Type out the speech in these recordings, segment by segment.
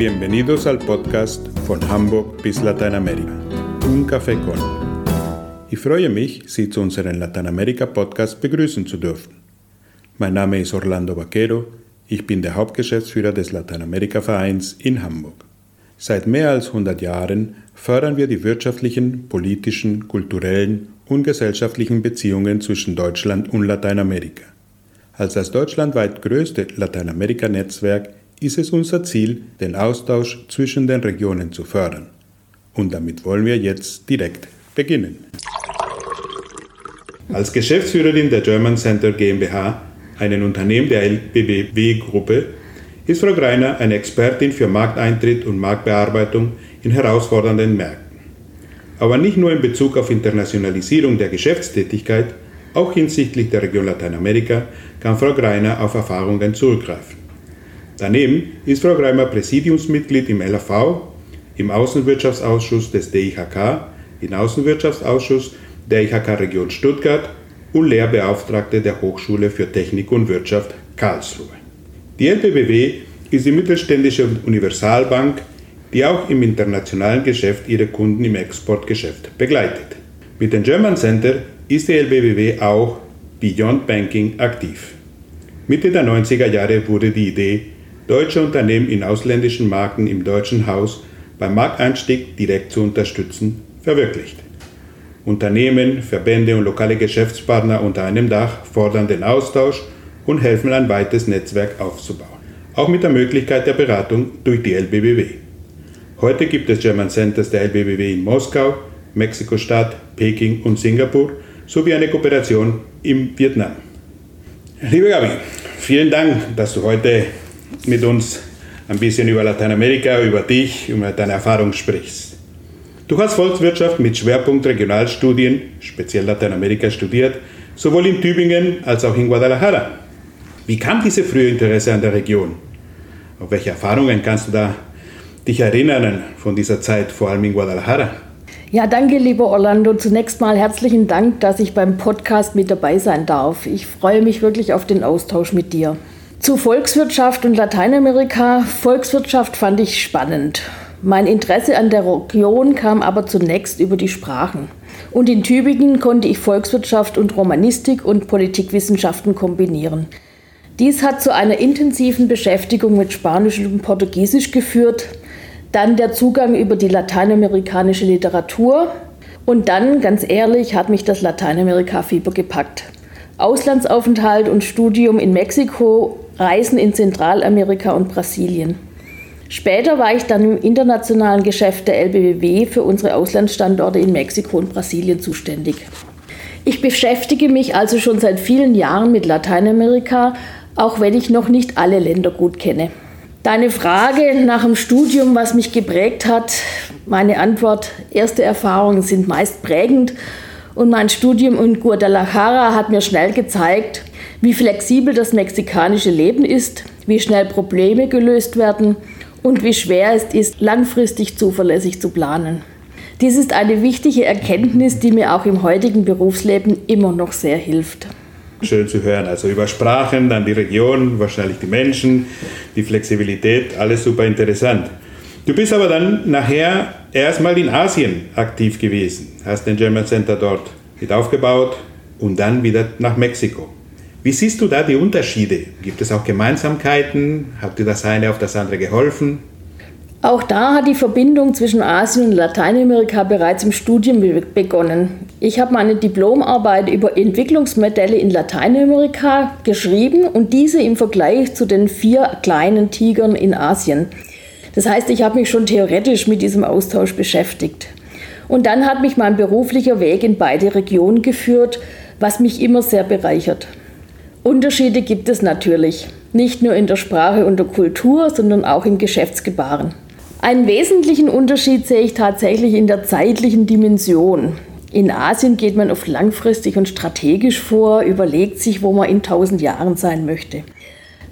Bienvenidos al podcast von Hamburg bis Lateinamerika. Un Café con. Ich freue mich, Sie zu unserem Lateinamerika-Podcast begrüßen zu dürfen. Mein Name ist Orlando Vaquero, ich bin der Hauptgeschäftsführer des Lateinamerika-Vereins in Hamburg. Seit mehr als 100 Jahren fördern wir die wirtschaftlichen, politischen, kulturellen und gesellschaftlichen Beziehungen zwischen Deutschland und Lateinamerika. Als das deutschlandweit größte Lateinamerika-Netzwerk ist es unser Ziel, den Austausch zwischen den Regionen zu fördern. Und damit wollen wir jetzt direkt beginnen. Als Geschäftsführerin der German Center GmbH, einem Unternehmen der LBBW-Gruppe, ist Frau Greiner eine Expertin für Markteintritt und Marktbearbeitung in herausfordernden Märkten. Aber nicht nur in Bezug auf Internationalisierung der Geschäftstätigkeit, auch hinsichtlich der Region Lateinamerika kann Frau Greiner auf Erfahrungen zurückgreifen. Daneben ist Frau Greimer Präsidiumsmitglied im LAV, im Außenwirtschaftsausschuss des DIHK, im Außenwirtschaftsausschuss der IHK Region Stuttgart und Lehrbeauftragte der Hochschule für Technik und Wirtschaft Karlsruhe. Die LBBW ist die mittelständische Universalbank, die auch im internationalen Geschäft ihre Kunden im Exportgeschäft begleitet. Mit dem German Center ist die LBBW auch Beyond Banking aktiv. Mitte der 90er Jahre wurde die Idee deutsche Unternehmen in ausländischen Marken im deutschen Haus beim Markteinstieg direkt zu unterstützen, verwirklicht. Unternehmen, Verbände und lokale Geschäftspartner unter einem Dach fordern den Austausch und helfen ein weites Netzwerk aufzubauen. Auch mit der Möglichkeit der Beratung durch die LBBW. Heute gibt es German Centers der LBBW in Moskau, Mexiko-Stadt, Peking und Singapur sowie eine Kooperation im Vietnam. Liebe Gabi, vielen Dank, dass du heute mit uns ein bisschen über Lateinamerika, über dich, über deine Erfahrung sprichst. Du hast Volkswirtschaft mit Schwerpunkt Regionalstudien, speziell Lateinamerika, studiert, sowohl in Tübingen als auch in Guadalajara. Wie kam diese frühe Interesse an der Region? Auf welche Erfahrungen kannst du da dich erinnern von dieser Zeit, vor allem in Guadalajara? Ja, danke, lieber Orlando. Zunächst mal herzlichen Dank, dass ich beim Podcast mit dabei sein darf. Ich freue mich wirklich auf den Austausch mit dir. Zu Volkswirtschaft und Lateinamerika. Volkswirtschaft fand ich spannend. Mein Interesse an der Region kam aber zunächst über die Sprachen. Und in Tübingen konnte ich Volkswirtschaft und Romanistik und Politikwissenschaften kombinieren. Dies hat zu einer intensiven Beschäftigung mit Spanisch und Portugiesisch geführt, dann der Zugang über die lateinamerikanische Literatur und dann, ganz ehrlich, hat mich das Lateinamerika-Fieber gepackt. Auslandsaufenthalt und Studium in Mexiko Reisen in Zentralamerika und Brasilien. Später war ich dann im internationalen Geschäft der LBBW für unsere Auslandsstandorte in Mexiko und Brasilien zuständig. Ich beschäftige mich also schon seit vielen Jahren mit Lateinamerika, auch wenn ich noch nicht alle Länder gut kenne. Deine Frage nach dem Studium, was mich geprägt hat, meine Antwort, erste Erfahrungen sind meist prägend und mein Studium in Guadalajara hat mir schnell gezeigt, wie flexibel das mexikanische Leben ist, wie schnell Probleme gelöst werden und wie schwer es ist, langfristig zuverlässig zu planen. Dies ist eine wichtige Erkenntnis, die mir auch im heutigen Berufsleben immer noch sehr hilft. Schön zu hören. Also über Sprachen, dann die Region, wahrscheinlich die Menschen, die Flexibilität, alles super interessant. Du bist aber dann nachher erstmal in Asien aktiv gewesen, hast den German Center dort mit aufgebaut und dann wieder nach Mexiko. Wie siehst du da die Unterschiede? Gibt es auch Gemeinsamkeiten? Hat dir das eine auf das andere geholfen? Auch da hat die Verbindung zwischen Asien und Lateinamerika bereits im Studium begonnen. Ich habe meine Diplomarbeit über Entwicklungsmodelle in Lateinamerika geschrieben und diese im Vergleich zu den vier kleinen Tigern in Asien. Das heißt, ich habe mich schon theoretisch mit diesem Austausch beschäftigt. Und dann hat mich mein beruflicher Weg in beide Regionen geführt, was mich immer sehr bereichert. Unterschiede gibt es natürlich, nicht nur in der Sprache und der Kultur, sondern auch im Geschäftsgebaren. Einen wesentlichen Unterschied sehe ich tatsächlich in der zeitlichen Dimension. In Asien geht man oft langfristig und strategisch vor, überlegt sich, wo man in tausend Jahren sein möchte.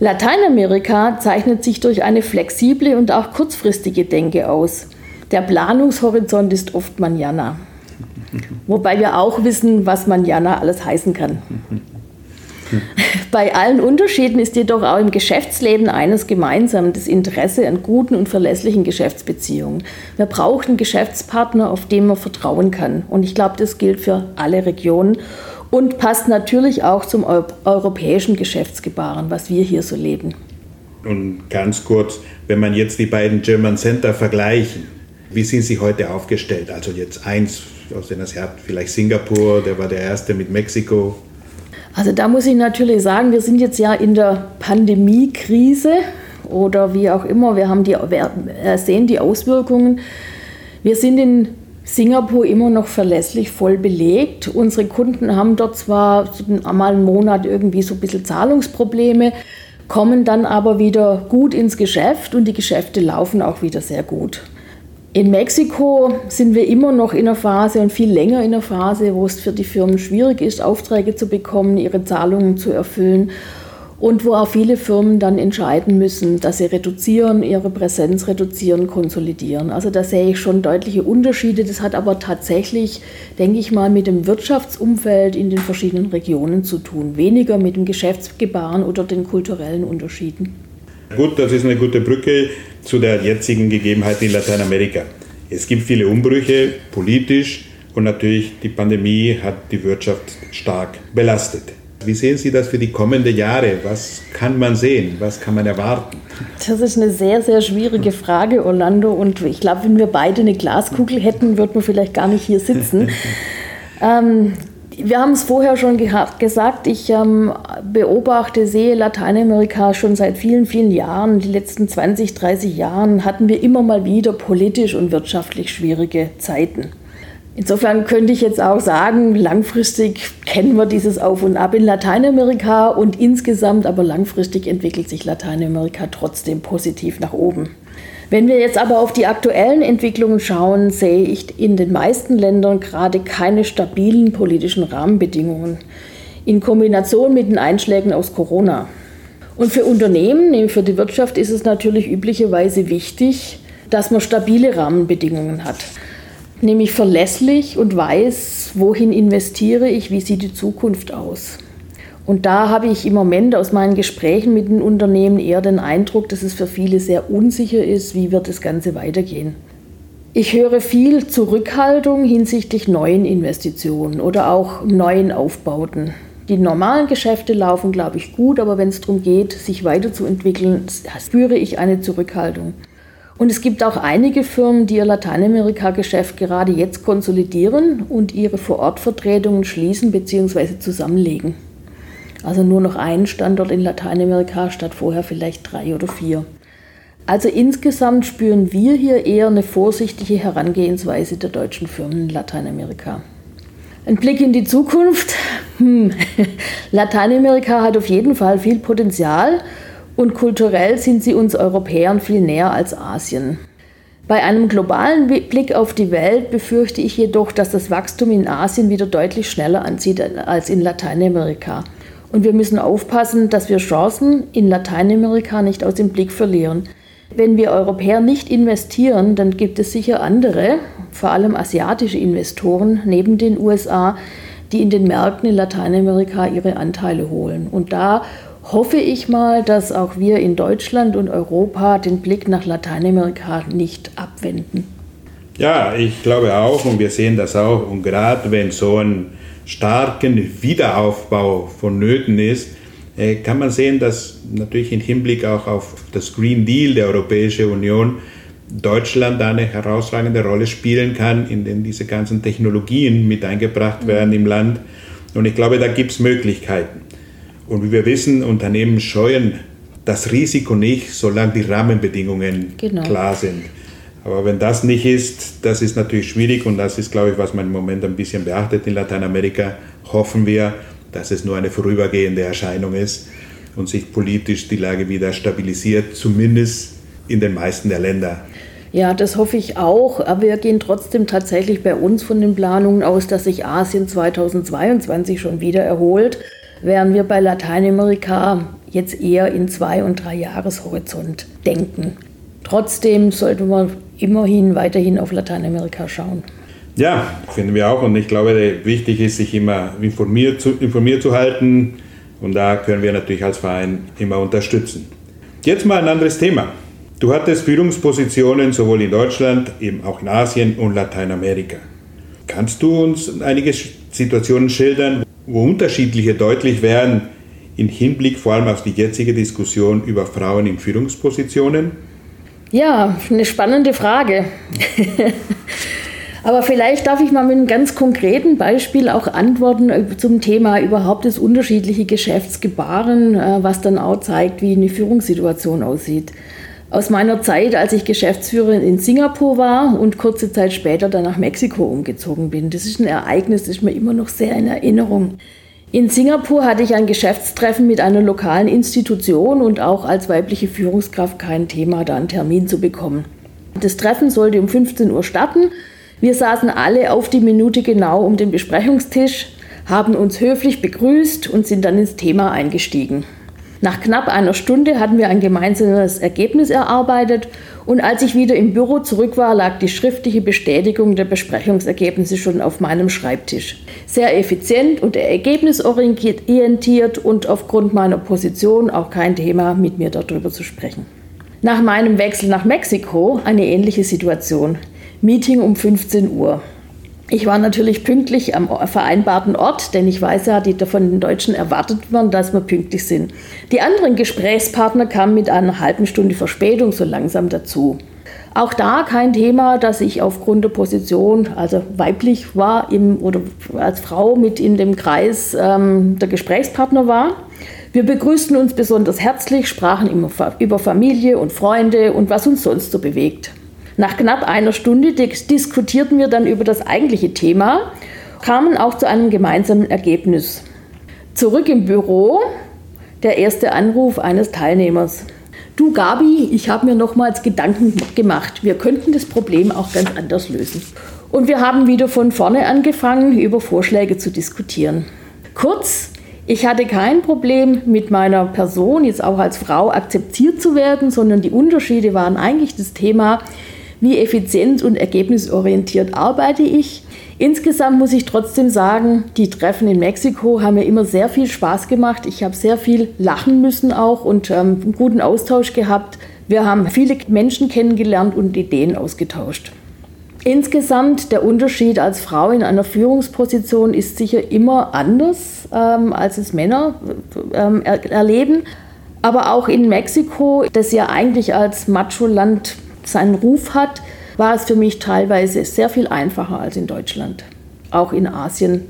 Lateinamerika zeichnet sich durch eine flexible und auch kurzfristige Denke aus. Der Planungshorizont ist oft Manjana. Wobei wir auch wissen, was Manjana alles heißen kann. Bei allen Unterschieden ist jedoch auch im Geschäftsleben eines gemeinsam, das Interesse an guten und verlässlichen Geschäftsbeziehungen. Wir brauchen einen Geschäftspartner, auf den man vertrauen kann. Und ich glaube, das gilt für alle Regionen und passt natürlich auch zum europäischen Geschäftsgebaren, was wir hier so leben. Und ganz kurz, wenn man jetzt die beiden German Center vergleichen, wie sind sie heute aufgestellt? Also jetzt eins, aus dem Sie hat vielleicht Singapur, der war der erste mit Mexiko. Also da muss ich natürlich sagen, wir sind jetzt ja in der Pandemiekrise oder wie auch immer. Wir, haben die, wir sehen die Auswirkungen. Wir sind in Singapur immer noch verlässlich voll belegt. Unsere Kunden haben dort zwar einmal einen Monat irgendwie so ein bisschen Zahlungsprobleme, kommen dann aber wieder gut ins Geschäft und die Geschäfte laufen auch wieder sehr gut. In Mexiko sind wir immer noch in einer Phase und viel länger in einer Phase, wo es für die Firmen schwierig ist, Aufträge zu bekommen, ihre Zahlungen zu erfüllen und wo auch viele Firmen dann entscheiden müssen, dass sie reduzieren, ihre Präsenz reduzieren, konsolidieren. Also da sehe ich schon deutliche Unterschiede. Das hat aber tatsächlich, denke ich mal, mit dem Wirtschaftsumfeld in den verschiedenen Regionen zu tun, weniger mit dem Geschäftsgebaren oder den kulturellen Unterschieden. Gut, das ist eine gute Brücke zu der jetzigen Gegebenheit in Lateinamerika. Es gibt viele Umbrüche politisch und natürlich die Pandemie hat die Wirtschaft stark belastet. Wie sehen Sie das für die kommenden Jahre? Was kann man sehen? Was kann man erwarten? Das ist eine sehr, sehr schwierige Frage, Orlando. Und ich glaube, wenn wir beide eine Glaskugel hätten, würden wir vielleicht gar nicht hier sitzen. ähm, wir haben es vorher schon gesagt, ich ähm, beobachte, sehe Lateinamerika schon seit vielen, vielen Jahren. Die letzten 20, 30 Jahren hatten wir immer mal wieder politisch und wirtschaftlich schwierige Zeiten. Insofern könnte ich jetzt auch sagen, langfristig kennen wir dieses Auf und Ab in Lateinamerika und insgesamt aber langfristig entwickelt sich Lateinamerika trotzdem positiv nach oben. Wenn wir jetzt aber auf die aktuellen Entwicklungen schauen, sehe ich in den meisten Ländern gerade keine stabilen politischen Rahmenbedingungen in Kombination mit den Einschlägen aus Corona. Und für Unternehmen, für die Wirtschaft ist es natürlich üblicherweise wichtig, dass man stabile Rahmenbedingungen hat nämlich verlässlich und weiß, wohin investiere ich, wie sieht die Zukunft aus. Und da habe ich im Moment aus meinen Gesprächen mit den Unternehmen eher den Eindruck, dass es für viele sehr unsicher ist, wie wird das Ganze weitergehen. Ich höre viel Zurückhaltung hinsichtlich neuen Investitionen oder auch neuen Aufbauten. Die normalen Geschäfte laufen, glaube ich, gut, aber wenn es darum geht, sich weiterzuentwickeln, spüre ich eine Zurückhaltung. Und es gibt auch einige Firmen, die ihr Lateinamerika-Geschäft gerade jetzt konsolidieren und ihre Vorortvertretungen schließen bzw. zusammenlegen. Also nur noch einen Standort in Lateinamerika statt vorher vielleicht drei oder vier. Also insgesamt spüren wir hier eher eine vorsichtige Herangehensweise der deutschen Firmen in Lateinamerika. Ein Blick in die Zukunft. Hm. Lateinamerika hat auf jeden Fall viel Potenzial und kulturell sind sie uns Europäern viel näher als Asien. Bei einem globalen Blick auf die Welt befürchte ich jedoch, dass das Wachstum in Asien wieder deutlich schneller anzieht als in Lateinamerika. Und wir müssen aufpassen, dass wir Chancen in Lateinamerika nicht aus dem Blick verlieren. Wenn wir Europäer nicht investieren, dann gibt es sicher andere, vor allem asiatische Investoren neben den USA, die in den Märkten in Lateinamerika ihre Anteile holen. Und da hoffe ich mal, dass auch wir in Deutschland und Europa den Blick nach Lateinamerika nicht abwenden. Ja, ich glaube auch und wir sehen das auch. Und gerade wenn so ein starken Wiederaufbau vonnöten ist, äh, kann man sehen, dass natürlich im Hinblick auch auf das Green Deal der Europäischen Union Deutschland eine herausragende Rolle spielen kann, in denen diese ganzen Technologien mit eingebracht werden im Land. Und ich glaube, da gibt es Möglichkeiten. Und wie wir wissen, Unternehmen scheuen das Risiko nicht, solange die Rahmenbedingungen genau. klar sind. Aber wenn das nicht ist, das ist natürlich schwierig und das ist, glaube ich, was man im Moment ein bisschen beachtet in Lateinamerika. Hoffen wir, dass es nur eine vorübergehende Erscheinung ist und sich politisch die Lage wieder stabilisiert, zumindest in den meisten der Länder. Ja, das hoffe ich auch. Aber wir gehen trotzdem tatsächlich bei uns von den Planungen aus, dass sich Asien 2022 schon wieder erholt während wir bei Lateinamerika jetzt eher in zwei- und drei Jahreshorizont denken. Trotzdem sollte man immerhin weiterhin auf Lateinamerika schauen. Ja, finden wir auch. Und ich glaube, wichtig ist, sich immer informiert zu, informiert zu halten, Und da können wir natürlich als Verein immer unterstützen. Jetzt mal ein anderes Thema. Du hattest Führungspositionen sowohl in Deutschland, eben auch in Asien und Lateinamerika. Kannst du uns einige Situationen schildern, wo unterschiedliche deutlich werden im Hinblick vor allem auf die jetzige Diskussion über Frauen in Führungspositionen? Ja, eine spannende Frage. Aber vielleicht darf ich mal mit einem ganz konkreten Beispiel auch antworten zum Thema überhaupt das unterschiedliche Geschäftsgebaren, äh, was dann auch zeigt, wie eine Führungssituation aussieht. Aus meiner Zeit, als ich Geschäftsführerin in Singapur war und kurze Zeit später dann nach Mexiko umgezogen bin. Das ist ein Ereignis, das ist mir immer noch sehr in Erinnerung. In Singapur hatte ich ein Geschäftstreffen mit einer lokalen Institution und auch als weibliche Führungskraft kein Thema, da einen Termin zu bekommen. Das Treffen sollte um 15 Uhr starten. Wir saßen alle auf die Minute genau um den Besprechungstisch, haben uns höflich begrüßt und sind dann ins Thema eingestiegen. Nach knapp einer Stunde hatten wir ein gemeinsames Ergebnis erarbeitet und als ich wieder im Büro zurück war, lag die schriftliche Bestätigung der Besprechungsergebnisse schon auf meinem Schreibtisch. Sehr effizient und ergebnisorientiert und aufgrund meiner Position auch kein Thema, mit mir darüber zu sprechen. Nach meinem Wechsel nach Mexiko eine ähnliche Situation. Meeting um 15 Uhr. Ich war natürlich pünktlich am vereinbarten Ort, denn ich weiß ja, die von den Deutschen erwartet werden, dass wir pünktlich sind. Die anderen Gesprächspartner kamen mit einer halben Stunde Verspätung so langsam dazu. Auch da kein Thema, dass ich aufgrund der Position, also weiblich war im, oder als Frau mit in dem Kreis ähm, der Gesprächspartner war. Wir begrüßten uns besonders herzlich, sprachen immer über Familie und Freunde und was uns sonst so bewegt. Nach knapp einer Stunde diskutierten wir dann über das eigentliche Thema, kamen auch zu einem gemeinsamen Ergebnis. Zurück im Büro der erste Anruf eines Teilnehmers. Du Gabi, ich habe mir nochmals Gedanken gemacht. Wir könnten das Problem auch ganz anders lösen. Und wir haben wieder von vorne angefangen, über Vorschläge zu diskutieren. Kurz, ich hatte kein Problem mit meiner Person, jetzt auch als Frau akzeptiert zu werden, sondern die Unterschiede waren eigentlich das Thema, wie effizient und ergebnisorientiert arbeite ich. Insgesamt muss ich trotzdem sagen, die Treffen in Mexiko haben mir immer sehr viel Spaß gemacht. Ich habe sehr viel lachen müssen auch und ähm, einen guten Austausch gehabt. Wir haben viele Menschen kennengelernt und Ideen ausgetauscht. Insgesamt der Unterschied als Frau in einer Führungsposition ist sicher immer anders, ähm, als es Männer ähm, er erleben. Aber auch in Mexiko, das ja eigentlich als Macho-Land seinen Ruf hat, war es für mich teilweise sehr viel einfacher als in Deutschland. Auch in Asien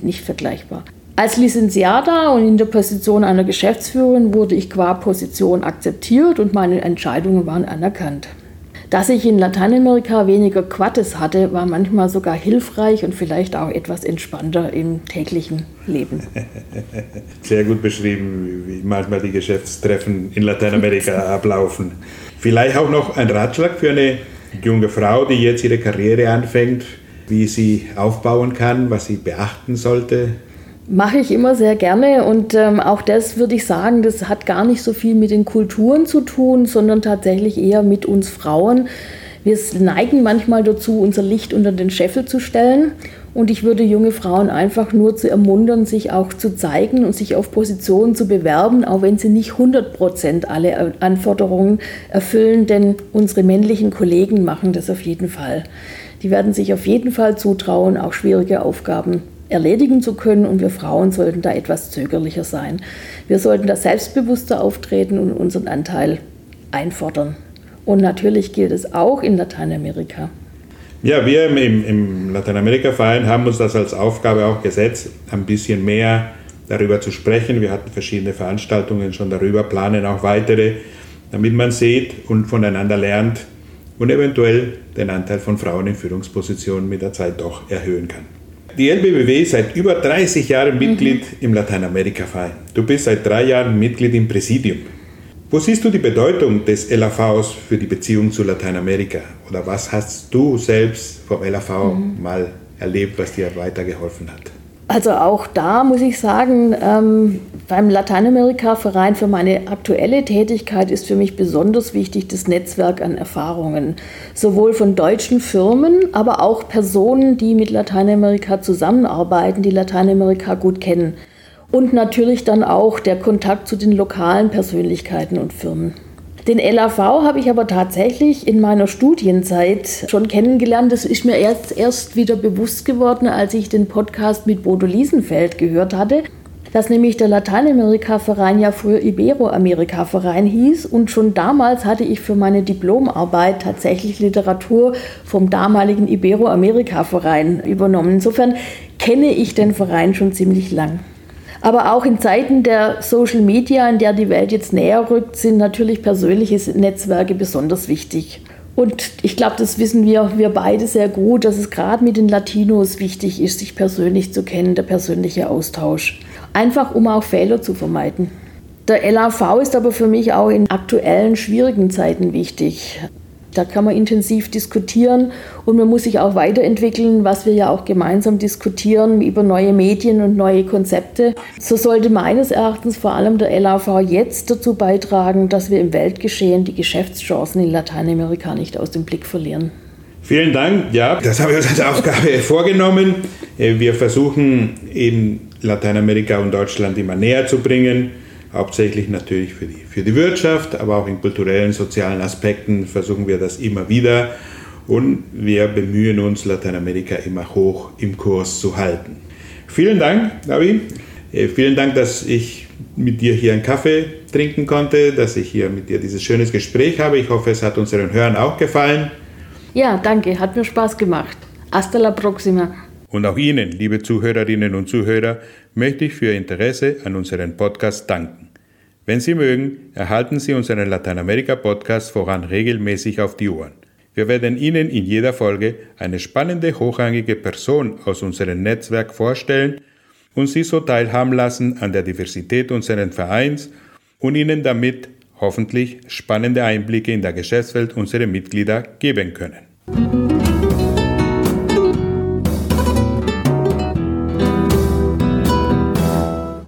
nicht vergleichbar. Als Lizenziata und in der Position einer Geschäftsführerin wurde ich qua Position akzeptiert und meine Entscheidungen waren anerkannt. Dass ich in Lateinamerika weniger Quattes hatte, war manchmal sogar hilfreich und vielleicht auch etwas entspannter im täglichen Leben. Sehr gut beschrieben, wie manchmal die Geschäftstreffen in Lateinamerika ablaufen. Vielleicht auch noch ein Ratschlag für eine junge Frau, die jetzt ihre Karriere anfängt, wie sie aufbauen kann, was sie beachten sollte. Mache ich immer sehr gerne und ähm, auch das würde ich sagen, das hat gar nicht so viel mit den Kulturen zu tun, sondern tatsächlich eher mit uns Frauen. Wir neigen manchmal dazu, unser Licht unter den Scheffel zu stellen und ich würde junge Frauen einfach nur zu ermuntern, sich auch zu zeigen und sich auf Positionen zu bewerben, auch wenn sie nicht 100 Prozent alle Anforderungen erfüllen, denn unsere männlichen Kollegen machen das auf jeden Fall. Die werden sich auf jeden Fall zutrauen, auch schwierige Aufgaben erledigen zu können und wir Frauen sollten da etwas zögerlicher sein. Wir sollten da selbstbewusster auftreten und unseren Anteil einfordern. Und natürlich gilt es auch in Lateinamerika. Ja, wir im, im Lateinamerika-Verein haben uns das als Aufgabe auch gesetzt, ein bisschen mehr darüber zu sprechen. Wir hatten verschiedene Veranstaltungen schon darüber, planen auch weitere, damit man sieht und voneinander lernt und eventuell den Anteil von Frauen in Führungspositionen mit der Zeit doch erhöhen kann. Die LBBW ist seit über 30 Jahren Mitglied mhm. im Lateinamerika-Verein. Du bist seit drei Jahren Mitglied im Präsidium. Wo siehst du die Bedeutung des LAVs für die Beziehung zu Lateinamerika? Oder was hast du selbst vom LAV mhm. mal erlebt, was dir weitergeholfen hat? Also auch da muss ich sagen, ähm, beim Lateinamerika-Verein für meine aktuelle Tätigkeit ist für mich besonders wichtig das Netzwerk an Erfahrungen. Sowohl von deutschen Firmen, aber auch Personen, die mit Lateinamerika zusammenarbeiten, die Lateinamerika gut kennen. Und natürlich dann auch der Kontakt zu den lokalen Persönlichkeiten und Firmen. Den LAV habe ich aber tatsächlich in meiner Studienzeit schon kennengelernt. Das ist mir erst, erst wieder bewusst geworden, als ich den Podcast mit Bodo Liesenfeld gehört hatte dass nämlich der Lateinamerika-Verein ja früher Iberoamerika-Verein hieß. Und schon damals hatte ich für meine Diplomarbeit tatsächlich Literatur vom damaligen Iberoamerika-Verein übernommen. Insofern kenne ich den Verein schon ziemlich lang. Aber auch in Zeiten der Social Media, in der die Welt jetzt näher rückt, sind natürlich persönliche Netzwerke besonders wichtig. Und ich glaube, das wissen wir, wir beide sehr gut, dass es gerade mit den Latinos wichtig ist, sich persönlich zu kennen, der persönliche Austausch. Einfach um auch Fehler zu vermeiden. Der LAV ist aber für mich auch in aktuellen schwierigen Zeiten wichtig. Da kann man intensiv diskutieren und man muss sich auch weiterentwickeln, was wir ja auch gemeinsam diskutieren über neue Medien und neue Konzepte. So sollte meines Erachtens vor allem der LAV jetzt dazu beitragen, dass wir im Weltgeschehen die Geschäftschancen in Lateinamerika nicht aus dem Blick verlieren. Vielen Dank. Ja, das haben wir uns als Aufgabe vorgenommen. Wir versuchen eben Lateinamerika und Deutschland immer näher zu bringen hauptsächlich natürlich für die, für die Wirtschaft, aber auch in kulturellen, sozialen Aspekten versuchen wir das immer wieder und wir bemühen uns, Lateinamerika immer hoch im Kurs zu halten. Vielen Dank, Davi. Äh, vielen Dank, dass ich mit dir hier einen Kaffee trinken konnte, dass ich hier mit dir dieses schönes Gespräch habe. Ich hoffe, es hat unseren Hörern auch gefallen. Ja, danke, hat mir Spaß gemacht. Hasta la próxima. Und auch Ihnen, liebe Zuhörerinnen und Zuhörer, möchte ich für Ihr Interesse an unserem Podcast danken. Wenn Sie mögen, erhalten Sie unseren Lateinamerika-Podcast voran regelmäßig auf die Ohren. Wir werden Ihnen in jeder Folge eine spannende, hochrangige Person aus unserem Netzwerk vorstellen und Sie so teilhaben lassen an der Diversität unseres Vereins und Ihnen damit hoffentlich spannende Einblicke in der Geschäftswelt unserer Mitglieder geben können.